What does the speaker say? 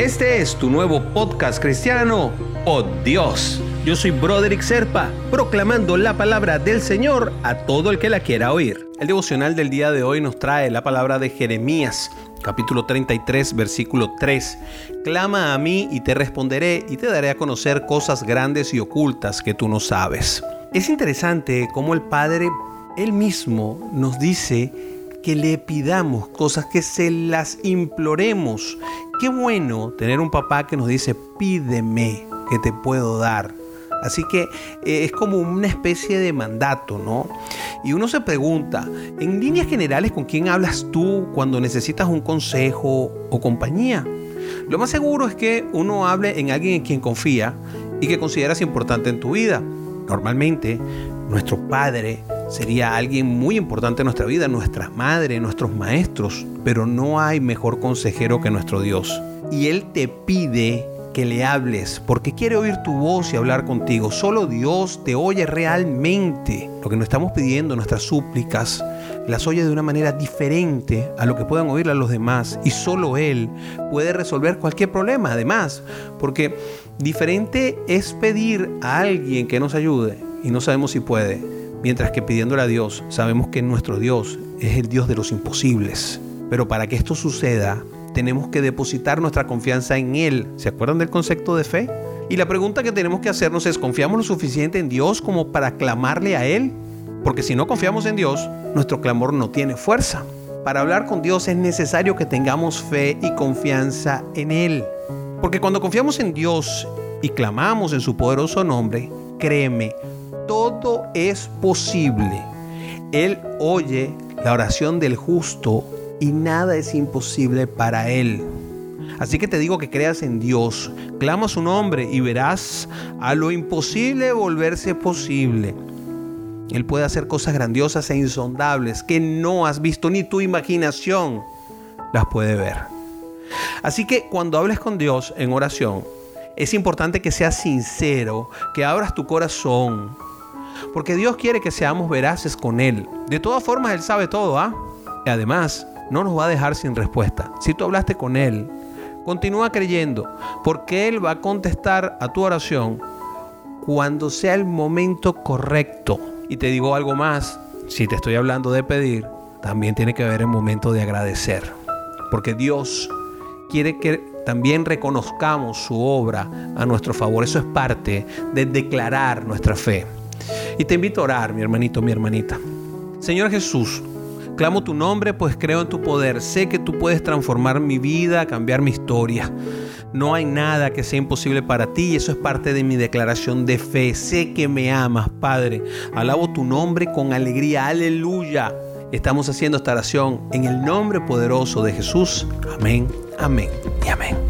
Este es tu nuevo podcast cristiano, Oh Dios. Yo soy Broderick Serpa, proclamando la palabra del Señor a todo el que la quiera oír. El devocional del día de hoy nos trae la palabra de Jeremías, capítulo 33, versículo 3. Clama a mí y te responderé y te daré a conocer cosas grandes y ocultas que tú no sabes. Es interesante cómo el Padre, él mismo, nos dice que le pidamos cosas, que se las imploremos. Qué bueno tener un papá que nos dice, pídeme, que te puedo dar. Así que eh, es como una especie de mandato, ¿no? Y uno se pregunta, en líneas generales, ¿con quién hablas tú cuando necesitas un consejo o compañía? Lo más seguro es que uno hable en alguien en quien confía y que consideras importante en tu vida. Normalmente, nuestro padre sería alguien muy importante en nuestra vida, nuestra madre, nuestros maestros, pero no hay mejor consejero que nuestro Dios. Y Él te pide que le hables, porque quiere oír tu voz y hablar contigo. Solo Dios te oye realmente. Lo que nos estamos pidiendo, nuestras súplicas, las oye de una manera diferente a lo que puedan oírla los demás. Y solo Él puede resolver cualquier problema, además, porque diferente es pedir a alguien que nos ayude y no sabemos si puede, mientras que pidiéndole a Dios sabemos que nuestro Dios es el Dios de los imposibles. Pero para que esto suceda, tenemos que depositar nuestra confianza en Él. ¿Se acuerdan del concepto de fe? Y la pregunta que tenemos que hacernos es, ¿confiamos lo suficiente en Dios como para clamarle a Él? Porque si no confiamos en Dios, nuestro clamor no tiene fuerza. Para hablar con Dios es necesario que tengamos fe y confianza en Él. Porque cuando confiamos en Dios y clamamos en su poderoso nombre, créeme, todo es posible. Él oye la oración del justo y nada es imposible para Él. Así que te digo que creas en Dios, clama su nombre y verás a lo imposible volverse posible. Él puede hacer cosas grandiosas e insondables que no has visto ni tu imaginación las puede ver. Así que cuando hables con Dios en oración, es importante que seas sincero, que abras tu corazón, porque Dios quiere que seamos veraces con Él. De todas formas, Él sabe todo, ¿ah? Y además, no nos va a dejar sin respuesta. Si tú hablaste con Él, continúa creyendo, porque Él va a contestar a tu oración cuando sea el momento correcto. Y te digo algo más, si te estoy hablando de pedir, también tiene que haber el momento de agradecer, porque Dios quiere que también reconozcamos su obra a nuestro favor. Eso es parte de declarar nuestra fe. Y te invito a orar, mi hermanito, mi hermanita. Señor Jesús, Clamo tu nombre, pues creo en tu poder. Sé que tú puedes transformar mi vida, cambiar mi historia. No hay nada que sea imposible para ti y eso es parte de mi declaración de fe. Sé que me amas, Padre. Alabo tu nombre con alegría. Aleluya. Estamos haciendo esta oración en el nombre poderoso de Jesús. Amén, amén y amén.